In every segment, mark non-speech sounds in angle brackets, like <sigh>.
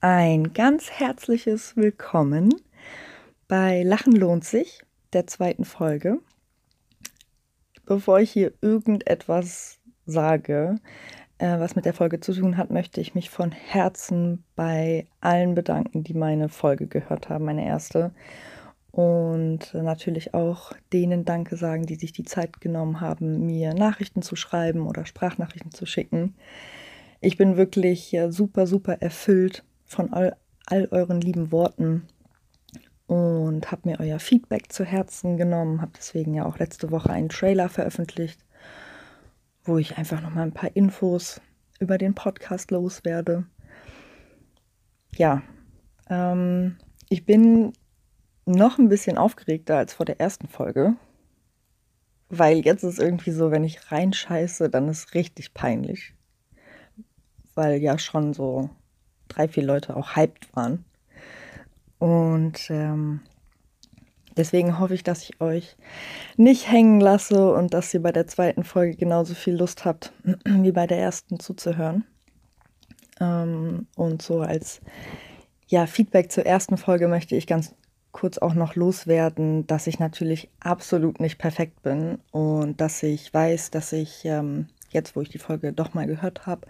ein ganz herzliches Willkommen bei Lachen lohnt sich, der zweiten Folge. Bevor ich hier irgendetwas sage, äh, was mit der Folge zu tun hat, möchte ich mich von Herzen bei allen bedanken, die meine Folge gehört haben, meine erste. Und natürlich auch denen Danke sagen, die sich die Zeit genommen haben, mir Nachrichten zu schreiben oder Sprachnachrichten zu schicken. Ich bin wirklich super, super erfüllt von all, all euren lieben Worten und habe mir euer Feedback zu Herzen genommen, habe deswegen ja auch letzte Woche einen Trailer veröffentlicht, wo ich einfach noch mal ein paar Infos über den Podcast loswerde. Ja, ähm, ich bin noch ein bisschen aufgeregter als vor der ersten Folge, weil jetzt ist irgendwie so, wenn ich reinscheiße, dann ist richtig peinlich, weil ja schon so drei, vier Leute auch hyped waren. Und ähm, deswegen hoffe ich, dass ich euch nicht hängen lasse und dass ihr bei der zweiten Folge genauso viel Lust habt, <clears throat> wie bei der ersten zuzuhören. Ähm, und so als ja, Feedback zur ersten Folge möchte ich ganz kurz auch noch loswerden, dass ich natürlich absolut nicht perfekt bin und dass ich weiß, dass ich ähm, jetzt, wo ich die Folge doch mal gehört habe,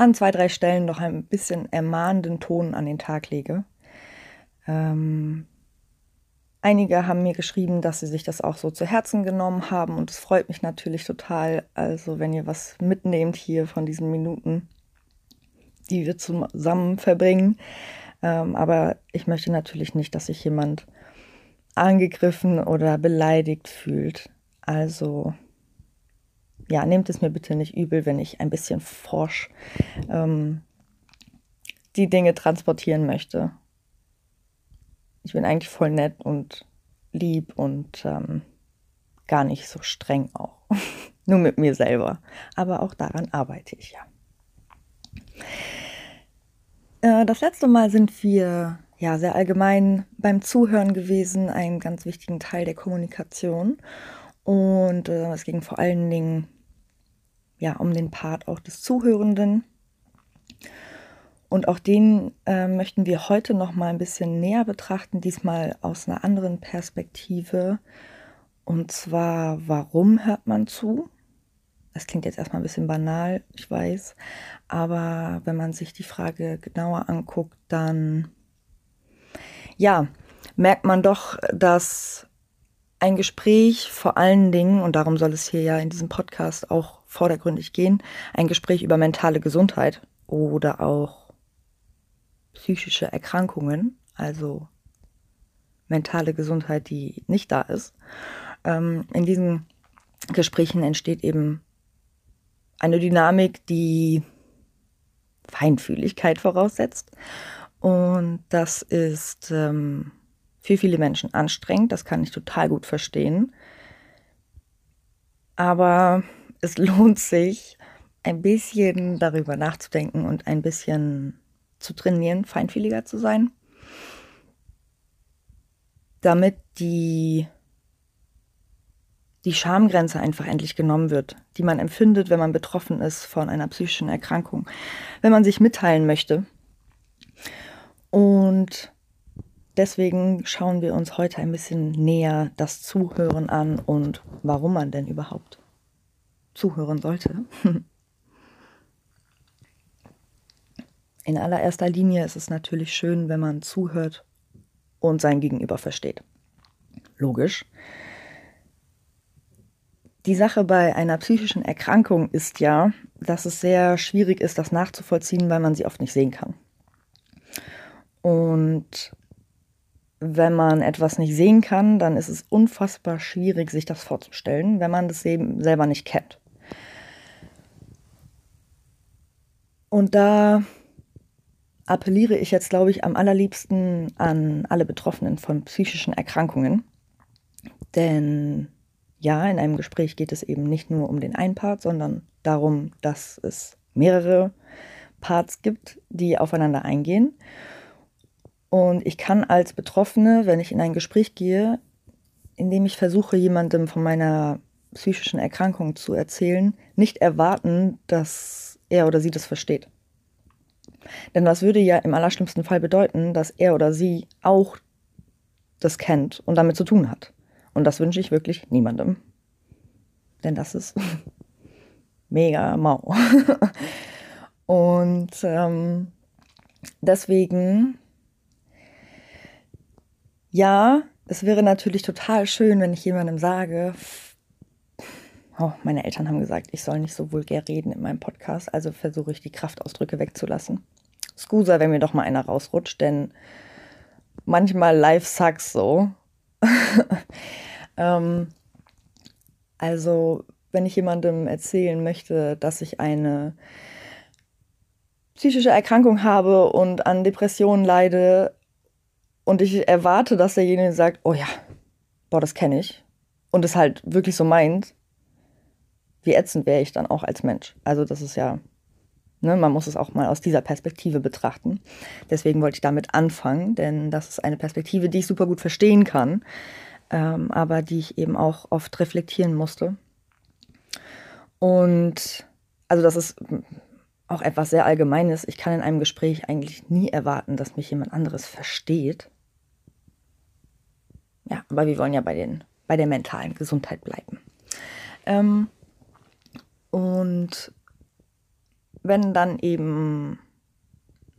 an zwei, drei Stellen noch ein bisschen ermahnenden Ton an den Tag lege. Ähm, einige haben mir geschrieben, dass sie sich das auch so zu Herzen genommen haben und es freut mich natürlich total. Also wenn ihr was mitnehmt hier von diesen Minuten, die wir zusammen verbringen. Ähm, aber ich möchte natürlich nicht, dass sich jemand angegriffen oder beleidigt fühlt. Also ja, nehmt es mir bitte nicht übel, wenn ich ein bisschen forsch ähm, die Dinge transportieren möchte. Ich bin eigentlich voll nett und lieb und ähm, gar nicht so streng auch. <laughs> Nur mit mir selber. Aber auch daran arbeite ich ja. Äh, das letzte Mal sind wir ja sehr allgemein beim Zuhören gewesen, einen ganz wichtigen Teil der Kommunikation. Und äh, es ging vor allen Dingen ja, um den Part auch des Zuhörenden. Und auch den äh, möchten wir heute noch mal ein bisschen näher betrachten, diesmal aus einer anderen Perspektive. Und zwar, warum hört man zu? Das klingt jetzt erstmal ein bisschen banal, ich weiß. Aber wenn man sich die Frage genauer anguckt, dann ja, merkt man doch, dass ein Gespräch vor allen Dingen, und darum soll es hier ja in diesem Podcast auch vordergründig gehen, ein Gespräch über mentale Gesundheit oder auch psychische Erkrankungen, also mentale Gesundheit, die nicht da ist. Ähm, in diesen Gesprächen entsteht eben eine Dynamik, die Feinfühligkeit voraussetzt. Und das ist ähm, für viele Menschen anstrengend, das kann ich total gut verstehen. Aber es lohnt sich, ein bisschen darüber nachzudenken und ein bisschen zu trainieren, feinfühliger zu sein, damit die, die Schamgrenze einfach endlich genommen wird, die man empfindet, wenn man betroffen ist von einer psychischen Erkrankung, wenn man sich mitteilen möchte. Und deswegen schauen wir uns heute ein bisschen näher das Zuhören an und warum man denn überhaupt zuhören sollte. In allererster Linie ist es natürlich schön, wenn man zuhört und sein Gegenüber versteht. Logisch. Die Sache bei einer psychischen Erkrankung ist ja, dass es sehr schwierig ist, das nachzuvollziehen, weil man sie oft nicht sehen kann. Und wenn man etwas nicht sehen kann, dann ist es unfassbar schwierig, sich das vorzustellen, wenn man das selber nicht kennt. Und da appelliere ich jetzt, glaube ich, am allerliebsten an alle Betroffenen von psychischen Erkrankungen. Denn ja, in einem Gespräch geht es eben nicht nur um den einen Part, sondern darum, dass es mehrere Parts gibt, die aufeinander eingehen. Und ich kann als Betroffene, wenn ich in ein Gespräch gehe, indem ich versuche, jemandem von meiner psychischen Erkrankung zu erzählen, nicht erwarten, dass er oder sie das versteht. Denn das würde ja im allerschlimmsten Fall bedeuten, dass er oder sie auch das kennt und damit zu tun hat. Und das wünsche ich wirklich niemandem. Denn das ist <laughs> mega mau. <laughs> und ähm, deswegen, ja, es wäre natürlich total schön, wenn ich jemandem sage, oh, meine Eltern haben gesagt, ich soll nicht so vulgär reden in meinem Podcast, also versuche ich die Kraftausdrücke wegzulassen. Scusa, wenn mir doch mal einer rausrutscht, denn manchmal live sucks so. <laughs> ähm, also, wenn ich jemandem erzählen möchte, dass ich eine psychische Erkrankung habe und an Depressionen leide und ich erwarte, dass derjenige sagt, oh ja, boah, das kenne ich und es halt wirklich so meint, wie ätzend wäre ich dann auch als Mensch. Also das ist ja, ne, man muss es auch mal aus dieser Perspektive betrachten. Deswegen wollte ich damit anfangen, denn das ist eine Perspektive, die ich super gut verstehen kann, ähm, aber die ich eben auch oft reflektieren musste. Und also das ist auch etwas sehr Allgemeines. Ich kann in einem Gespräch eigentlich nie erwarten, dass mich jemand anderes versteht. Ja, aber wir wollen ja bei, den, bei der mentalen Gesundheit bleiben. Ähm, und wenn dann eben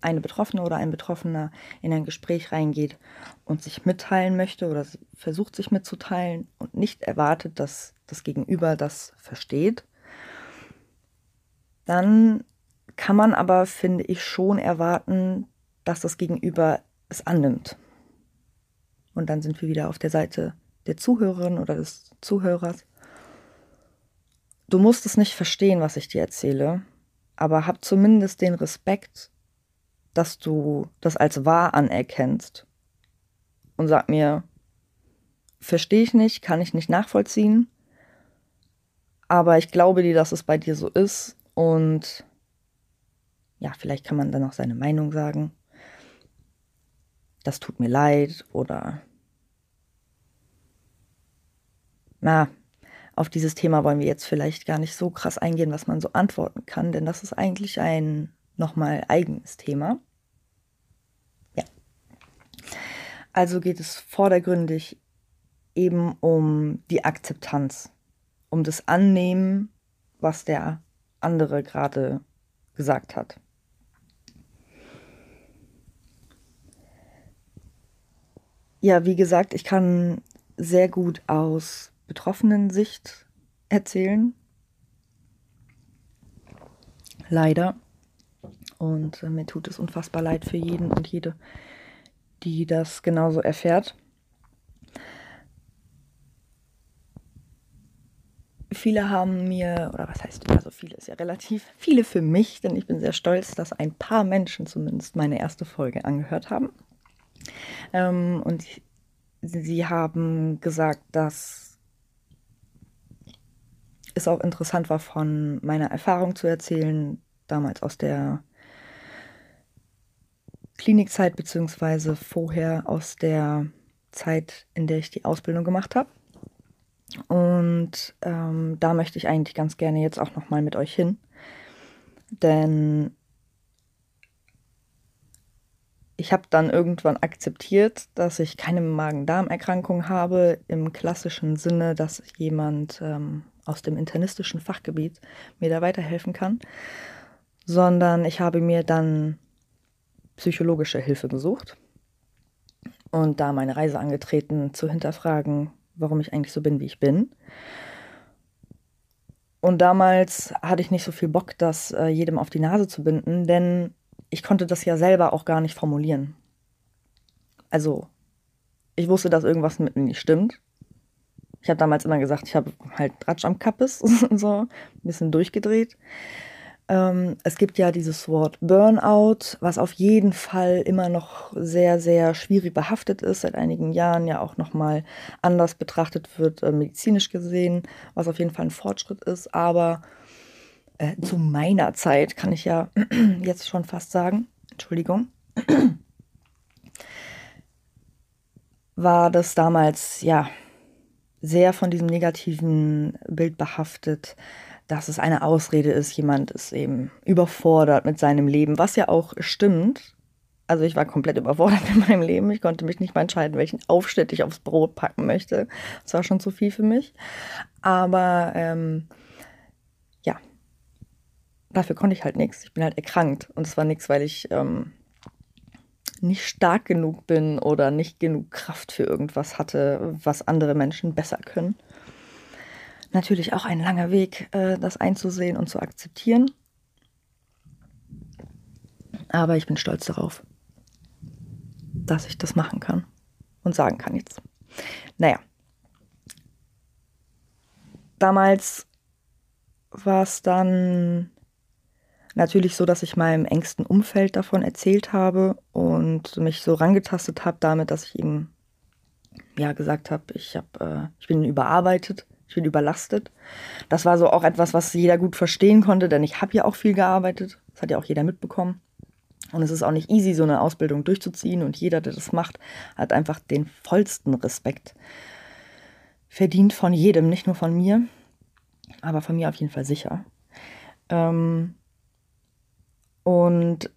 eine Betroffene oder ein Betroffener in ein Gespräch reingeht und sich mitteilen möchte oder versucht sich mitzuteilen und nicht erwartet, dass das Gegenüber das versteht, dann kann man aber, finde ich, schon erwarten, dass das Gegenüber es annimmt. Und dann sind wir wieder auf der Seite der Zuhörerin oder des Zuhörers. Du musst es nicht verstehen, was ich dir erzähle, aber hab zumindest den Respekt, dass du das als wahr anerkennst und sag mir, verstehe ich nicht, kann ich nicht nachvollziehen, aber ich glaube dir, dass es bei dir so ist und ja, vielleicht kann man dann auch seine Meinung sagen. Das tut mir leid oder na, auf dieses Thema wollen wir jetzt vielleicht gar nicht so krass eingehen, was man so antworten kann, denn das ist eigentlich ein nochmal eigenes Thema. Ja. Also geht es vordergründig eben um die Akzeptanz, um das Annehmen, was der andere gerade gesagt hat. Ja, wie gesagt, ich kann sehr gut aus betroffenen Sicht erzählen. Leider. Und äh, mir tut es unfassbar leid für jeden und jede, die das genauso erfährt. Viele haben mir, oder was heißt, also viele ist ja relativ, viele für mich, denn ich bin sehr stolz, dass ein paar Menschen zumindest meine erste Folge angehört haben. Ähm, und sie haben gesagt, dass es auch interessant war, von meiner Erfahrung zu erzählen, damals aus der Klinikzeit, beziehungsweise vorher aus der Zeit, in der ich die Ausbildung gemacht habe. Und ähm, da möchte ich eigentlich ganz gerne jetzt auch nochmal mit euch hin. Denn ich habe dann irgendwann akzeptiert, dass ich keine Magen-Darm-Erkrankung habe, im klassischen Sinne, dass jemand ähm, aus dem internistischen Fachgebiet mir da weiterhelfen kann, sondern ich habe mir dann psychologische Hilfe gesucht und da meine Reise angetreten, zu hinterfragen, warum ich eigentlich so bin, wie ich bin. Und damals hatte ich nicht so viel Bock, das äh, jedem auf die Nase zu binden, denn ich konnte das ja selber auch gar nicht formulieren. Also, ich wusste, dass irgendwas mit mir nicht stimmt. Ich habe damals immer gesagt, ich habe halt Ratsch am Kappes, <laughs> so ein bisschen durchgedreht. Ähm, es gibt ja dieses Wort Burnout, was auf jeden Fall immer noch sehr, sehr schwierig behaftet ist, seit einigen Jahren ja auch nochmal anders betrachtet wird, äh, medizinisch gesehen, was auf jeden Fall ein Fortschritt ist. Aber äh, zu meiner Zeit kann ich ja <clears throat> jetzt schon fast sagen, Entschuldigung, <clears throat> war das damals ja sehr von diesem negativen Bild behaftet, dass es eine Ausrede ist, jemand ist eben überfordert mit seinem Leben, was ja auch stimmt. Also ich war komplett überfordert <laughs> in meinem Leben. Ich konnte mich nicht mal entscheiden, welchen Aufschnitt ich aufs Brot packen möchte. Das war schon zu viel für mich. Aber ähm, ja, dafür konnte ich halt nichts. Ich bin halt erkrankt. Und es war nichts, weil ich ähm, nicht stark genug bin oder nicht genug Kraft für irgendwas hatte, was andere Menschen besser können. Natürlich auch ein langer Weg, äh, das einzusehen und zu akzeptieren. Aber ich bin stolz darauf, dass ich das machen kann und sagen kann jetzt. Naja. Damals war es dann natürlich so, dass ich meinem engsten Umfeld davon erzählt habe und mich so rangetastet habe damit, dass ich ihm ja gesagt habe, ich habe, äh, ich bin überarbeitet, ich bin überlastet. Das war so auch etwas, was jeder gut verstehen konnte, denn ich habe ja auch viel gearbeitet. Das hat ja auch jeder mitbekommen. Und es ist auch nicht easy, so eine Ausbildung durchzuziehen. Und jeder, der das macht, hat einfach den vollsten Respekt verdient von jedem, nicht nur von mir, aber von mir auf jeden Fall sicher. Ähm, und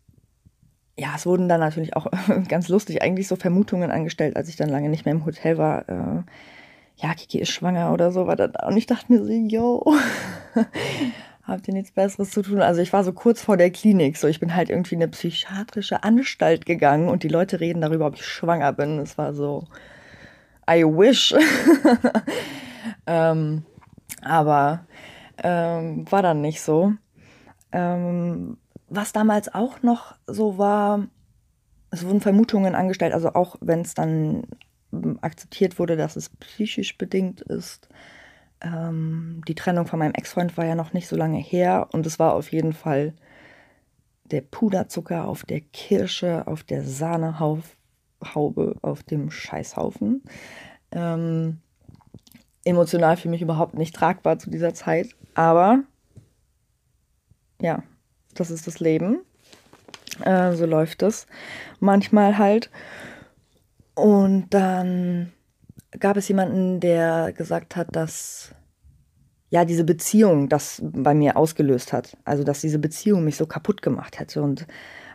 ja, es wurden dann natürlich auch <laughs> ganz lustig eigentlich so Vermutungen angestellt, als ich dann lange nicht mehr im Hotel war. Äh, ja, Kiki ist schwanger oder so war da. Und ich dachte mir so, yo, <laughs> habt ihr nichts Besseres zu tun? Also ich war so kurz vor der Klinik, so ich bin halt irgendwie in eine psychiatrische Anstalt gegangen und die Leute reden darüber, ob ich schwanger bin. Es war so, I wish. <laughs> ähm, aber ähm, war dann nicht so. Ähm, was damals auch noch so war, es wurden Vermutungen angestellt, also auch wenn es dann ähm, akzeptiert wurde, dass es psychisch bedingt ist. Ähm, die Trennung von meinem Ex-Freund war ja noch nicht so lange her und es war auf jeden Fall der Puderzucker auf der Kirsche, auf der Sahnehaube, auf dem Scheißhaufen. Ähm, emotional für mich überhaupt nicht tragbar zu dieser Zeit, aber ja, das ist das Leben. Äh, so läuft es manchmal halt. Und dann gab es jemanden, der gesagt hat, dass ja diese Beziehung das bei mir ausgelöst hat. Also dass diese Beziehung mich so kaputt gemacht hätte. Und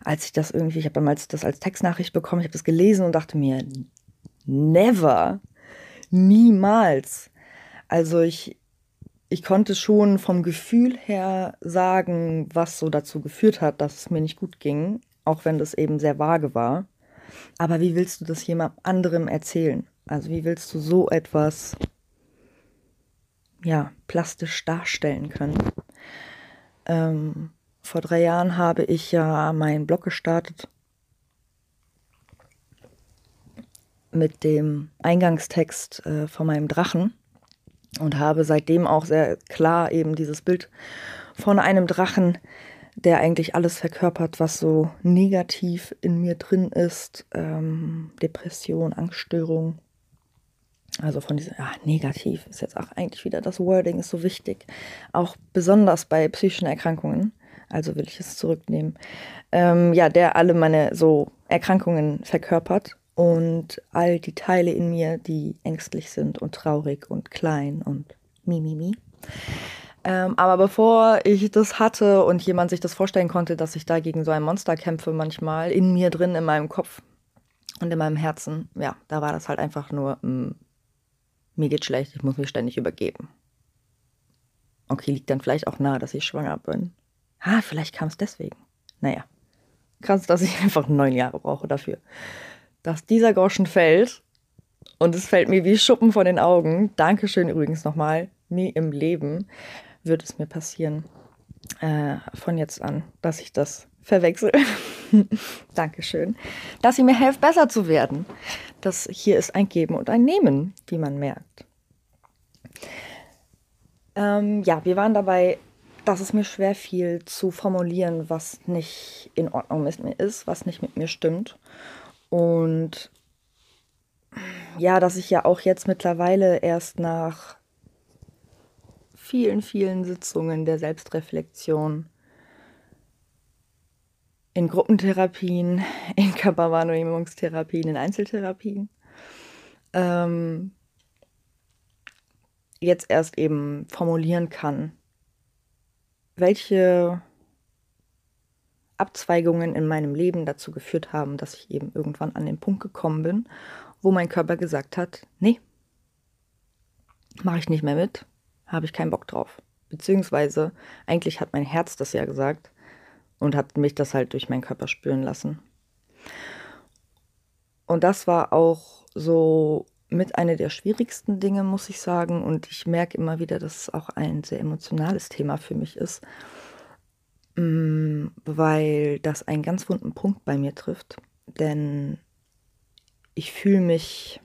als ich das irgendwie, ich habe damals das als Textnachricht bekommen, ich habe das gelesen und dachte mir, never, niemals. Also ich, ich konnte schon vom Gefühl her sagen, was so dazu geführt hat, dass es mir nicht gut ging, auch wenn das eben sehr vage war. Aber wie willst du das jemand anderem erzählen? Also wie willst du so etwas ja plastisch darstellen können? Ähm, vor drei Jahren habe ich ja meinen Blog gestartet mit dem Eingangstext äh, von meinem Drachen und habe seitdem auch sehr klar eben dieses Bild von einem Drachen, der eigentlich alles verkörpert, was so negativ in mir drin ist. Ähm, Depression, Angststörung. Also von diesem, ja, negativ ist jetzt auch eigentlich wieder das Wording, ist so wichtig. Auch besonders bei psychischen Erkrankungen. Also will ich es zurücknehmen. Ähm, ja, der alle meine so Erkrankungen verkörpert und all die Teile in mir, die ängstlich sind und traurig und klein und mimimi. Ähm, aber bevor ich das hatte und jemand sich das vorstellen konnte, dass ich da gegen so ein Monster kämpfe, manchmal in mir drin, in meinem Kopf und in meinem Herzen, ja, da war das halt einfach nur, mh, mm, mir geht schlecht, ich muss mich ständig übergeben. Okay, liegt dann vielleicht auch nahe, dass ich schwanger bin. Ah, vielleicht kam es deswegen. Naja, krass, dass ich <laughs> einfach neun Jahre brauche dafür dass dieser Groschen fällt und es fällt mir wie Schuppen von den Augen. Dankeschön übrigens nochmal. Nie im Leben wird es mir passieren, äh, von jetzt an, dass ich das verwechsel. <laughs> Dankeschön. Dass ihr mir helft, besser zu werden. Das hier ist ein Geben und ein Nehmen, wie man merkt. Ähm, ja, wir waren dabei, dass es mir schwer fiel zu formulieren, was nicht in Ordnung mit mir ist, was nicht mit mir stimmt. Und ja, dass ich ja auch jetzt mittlerweile erst nach vielen, vielen Sitzungen der Selbstreflexion in Gruppentherapien, <laughs> in Körperwahrnehmungstherapien, in Einzeltherapien, ähm, jetzt erst eben formulieren kann, welche Abzweigungen in meinem Leben dazu geführt haben, dass ich eben irgendwann an den Punkt gekommen bin, wo mein Körper gesagt hat, nee, mache ich nicht mehr mit, habe ich keinen Bock drauf. Beziehungsweise eigentlich hat mein Herz das ja gesagt und hat mich das halt durch meinen Körper spüren lassen. Und das war auch so mit einer der schwierigsten Dinge, muss ich sagen. Und ich merke immer wieder, dass es auch ein sehr emotionales Thema für mich ist, weil das einen ganz wunden Punkt bei mir trifft. Denn ich fühle mich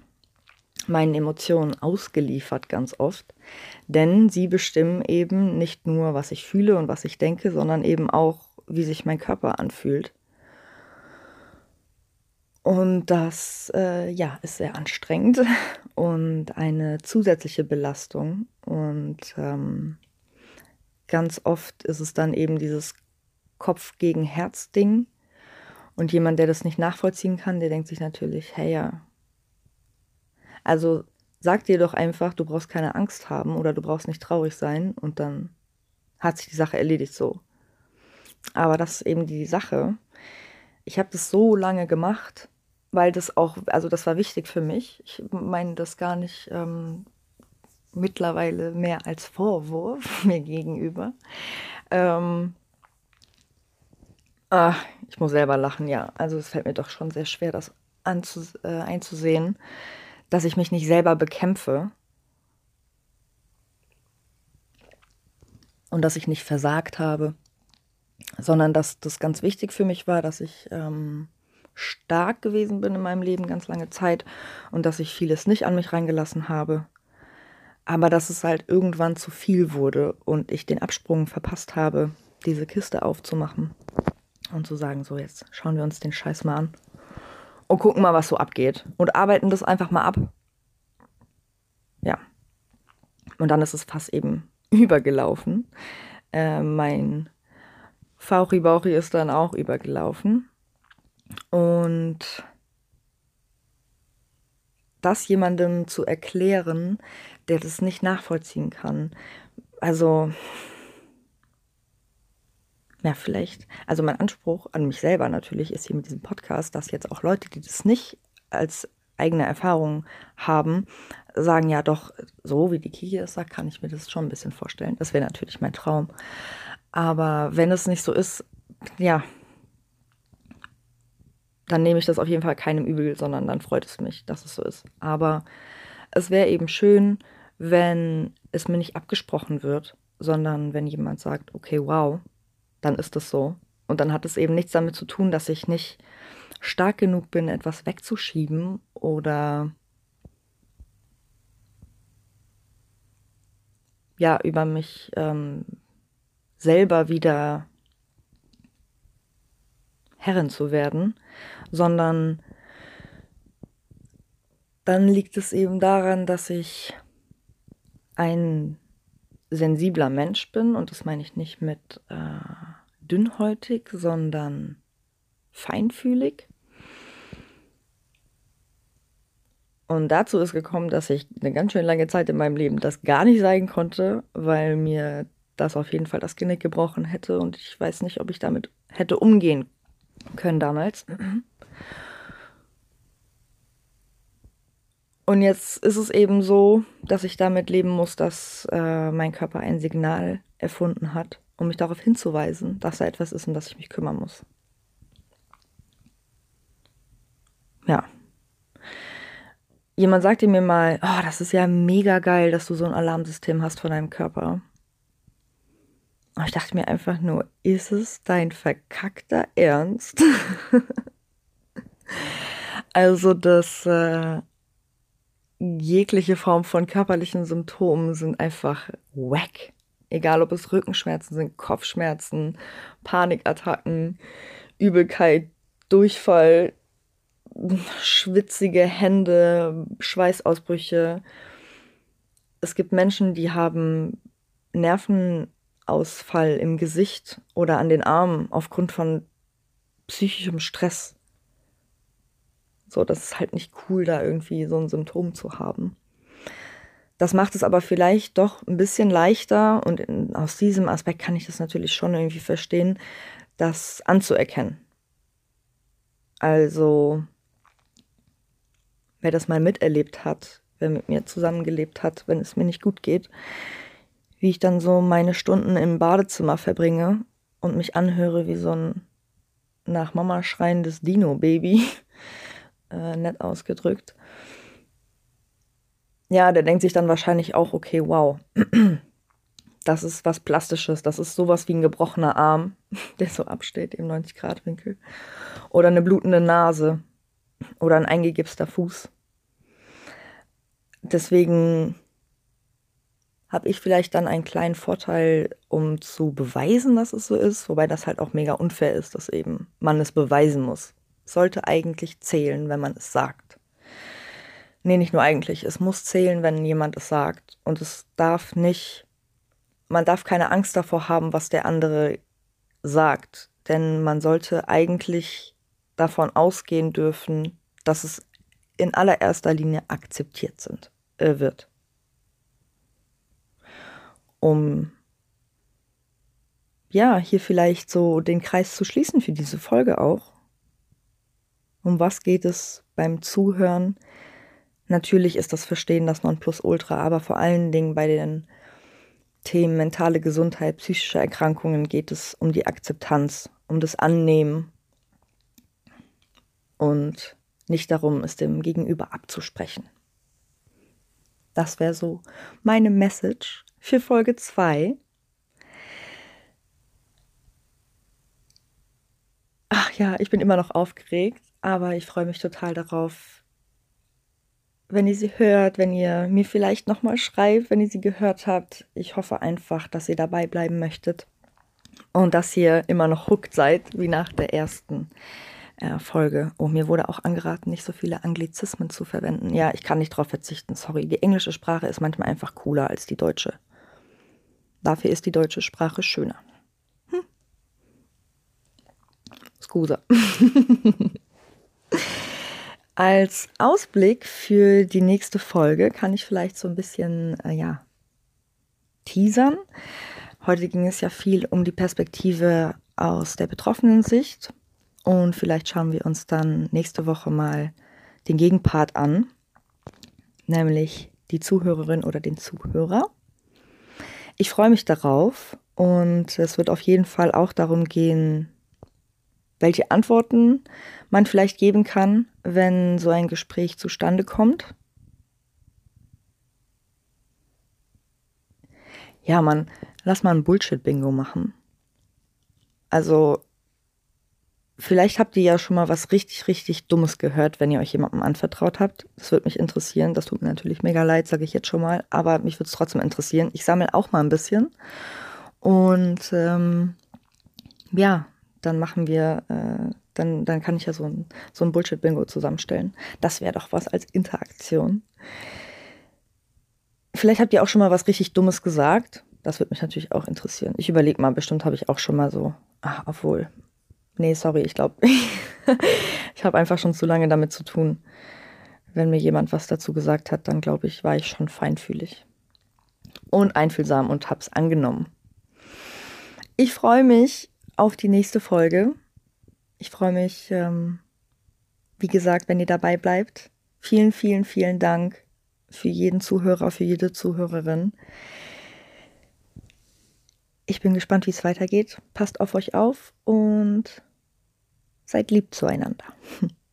meinen Emotionen ausgeliefert ganz oft, denn sie bestimmen eben nicht nur, was ich fühle und was ich denke, sondern eben auch, wie sich mein Körper anfühlt. Und das äh, ja, ist sehr anstrengend <laughs> und eine zusätzliche Belastung. Und ähm, ganz oft ist es dann eben dieses Kopf gegen Herz-Ding. Und jemand, der das nicht nachvollziehen kann, der denkt sich natürlich, hey ja, also sag dir doch einfach, du brauchst keine Angst haben oder du brauchst nicht traurig sein und dann hat sich die Sache erledigt so. Aber das ist eben die Sache. Ich habe das so lange gemacht, weil das auch, also das war wichtig für mich. Ich meine das gar nicht ähm, mittlerweile mehr als Vorwurf <laughs> mir gegenüber. Ähm, ach, ich muss selber lachen, ja. Also es fällt mir doch schon sehr schwer, das äh, einzusehen dass ich mich nicht selber bekämpfe und dass ich nicht versagt habe, sondern dass das ganz wichtig für mich war, dass ich ähm, stark gewesen bin in meinem Leben ganz lange Zeit und dass ich vieles nicht an mich reingelassen habe. Aber dass es halt irgendwann zu viel wurde und ich den Absprung verpasst habe, diese Kiste aufzumachen und zu sagen, so jetzt schauen wir uns den Scheiß mal an und gucken mal, was so abgeht. Und arbeiten das einfach mal ab. Ja. Und dann ist es fast eben <laughs> übergelaufen. Äh, mein Fauchi Bauchi ist dann auch übergelaufen. Und das jemandem zu erklären, der das nicht nachvollziehen kann. Also ja, vielleicht, also mein Anspruch an mich selber natürlich ist hier mit diesem Podcast, dass jetzt auch Leute, die das nicht als eigene Erfahrung haben, sagen, ja doch, so wie die Kiki es sagt, kann ich mir das schon ein bisschen vorstellen. Das wäre natürlich mein Traum. Aber wenn es nicht so ist, ja, dann nehme ich das auf jeden Fall keinem übel, sondern dann freut es mich, dass es so ist. Aber es wäre eben schön, wenn es mir nicht abgesprochen wird, sondern wenn jemand sagt, okay, wow, dann ist es so. Und dann hat es eben nichts damit zu tun, dass ich nicht stark genug bin, etwas wegzuschieben oder ja, über mich ähm, selber wieder Herrin zu werden, sondern dann liegt es eben daran, dass ich ein sensibler Mensch bin und das meine ich nicht mit äh, dünnhäutig, sondern feinfühlig. Und dazu ist gekommen, dass ich eine ganz schön lange Zeit in meinem Leben das gar nicht sein konnte, weil mir das auf jeden Fall das Genick gebrochen hätte und ich weiß nicht, ob ich damit hätte umgehen können damals. Und jetzt ist es eben so, dass ich damit leben muss, dass äh, mein Körper ein Signal erfunden hat, um mich darauf hinzuweisen, dass da etwas ist, um das ich mich kümmern muss. Ja. Jemand sagte mir mal, oh, das ist ja mega geil, dass du so ein Alarmsystem hast von deinem Körper. Und ich dachte mir einfach nur, ist es dein verkackter Ernst? <laughs> also, dass äh, jegliche Form von körperlichen Symptomen sind einfach wack. Egal, ob es Rückenschmerzen sind, Kopfschmerzen, Panikattacken, Übelkeit, Durchfall, schwitzige Hände, Schweißausbrüche. Es gibt Menschen, die haben Nervenausfall im Gesicht oder an den Armen aufgrund von psychischem Stress. So, das ist halt nicht cool, da irgendwie so ein Symptom zu haben. Das macht es aber vielleicht doch ein bisschen leichter und in, aus diesem Aspekt kann ich das natürlich schon irgendwie verstehen, das anzuerkennen. Also, wer das mal miterlebt hat, wer mit mir zusammengelebt hat, wenn es mir nicht gut geht, wie ich dann so meine Stunden im Badezimmer verbringe und mich anhöre wie so ein nach Mama schreiendes Dino-Baby, <laughs> äh, nett ausgedrückt ja, der denkt sich dann wahrscheinlich auch, okay, wow, <clears throat> das ist was Plastisches, das ist sowas wie ein gebrochener Arm, <laughs> der so absteht im 90-Grad-Winkel. Oder eine blutende Nase oder ein eingegipster Fuß. Deswegen habe ich vielleicht dann einen kleinen Vorteil, um zu beweisen, dass es so ist, wobei das halt auch mega unfair ist, dass eben man es beweisen muss. Sollte eigentlich zählen, wenn man es sagt. Nee, nicht nur eigentlich. Es muss zählen, wenn jemand es sagt. Und es darf nicht, man darf keine Angst davor haben, was der andere sagt. Denn man sollte eigentlich davon ausgehen dürfen, dass es in allererster Linie akzeptiert sind, äh, wird. Um ja, hier vielleicht so den Kreis zu schließen für diese Folge auch. Um was geht es beim Zuhören? Natürlich ist das Verstehen das Nonplusultra, aber vor allen Dingen bei den Themen mentale Gesundheit, psychische Erkrankungen geht es um die Akzeptanz, um das Annehmen und nicht darum, es dem Gegenüber abzusprechen. Das wäre so meine Message für Folge 2. Ach ja, ich bin immer noch aufgeregt, aber ich freue mich total darauf, wenn ihr sie hört, wenn ihr mir vielleicht nochmal schreibt, wenn ihr sie gehört habt. Ich hoffe einfach, dass ihr dabei bleiben möchtet und dass ihr immer noch hooked seid, wie nach der ersten äh, Folge. Oh, mir wurde auch angeraten, nicht so viele Anglizismen zu verwenden. Ja, ich kann nicht darauf verzichten, sorry. Die englische Sprache ist manchmal einfach cooler als die deutsche. Dafür ist die deutsche Sprache schöner. Hm. Scusa. <laughs> Als Ausblick für die nächste Folge kann ich vielleicht so ein bisschen, äh, ja, teasern. Heute ging es ja viel um die Perspektive aus der betroffenen Sicht. Und vielleicht schauen wir uns dann nächste Woche mal den Gegenpart an, nämlich die Zuhörerin oder den Zuhörer. Ich freue mich darauf und es wird auf jeden Fall auch darum gehen, welche Antworten man vielleicht geben kann, wenn so ein Gespräch zustande kommt. Ja, man, lass mal ein Bullshit-Bingo machen. Also, vielleicht habt ihr ja schon mal was richtig, richtig Dummes gehört, wenn ihr euch jemandem anvertraut habt. Das würde mich interessieren. Das tut mir natürlich mega leid, sage ich jetzt schon mal. Aber mich würde es trotzdem interessieren. Ich sammle auch mal ein bisschen. Und ähm, ja, dann machen wir, äh, dann, dann kann ich ja so ein, so ein Bullshit-Bingo zusammenstellen. Das wäre doch was als Interaktion. Vielleicht habt ihr auch schon mal was richtig Dummes gesagt. Das würde mich natürlich auch interessieren. Ich überlege mal, bestimmt habe ich auch schon mal so, ach, obwohl, nee, sorry, ich glaube, <laughs> ich habe einfach schon zu lange damit zu tun. Wenn mir jemand was dazu gesagt hat, dann glaube ich, war ich schon feinfühlig und einfühlsam und hab's angenommen. Ich freue mich auf die nächste Folge. Ich freue mich, ähm, wie gesagt, wenn ihr dabei bleibt. Vielen, vielen, vielen Dank für jeden Zuhörer, für jede Zuhörerin. Ich bin gespannt, wie es weitergeht. Passt auf euch auf und seid lieb zueinander. <laughs>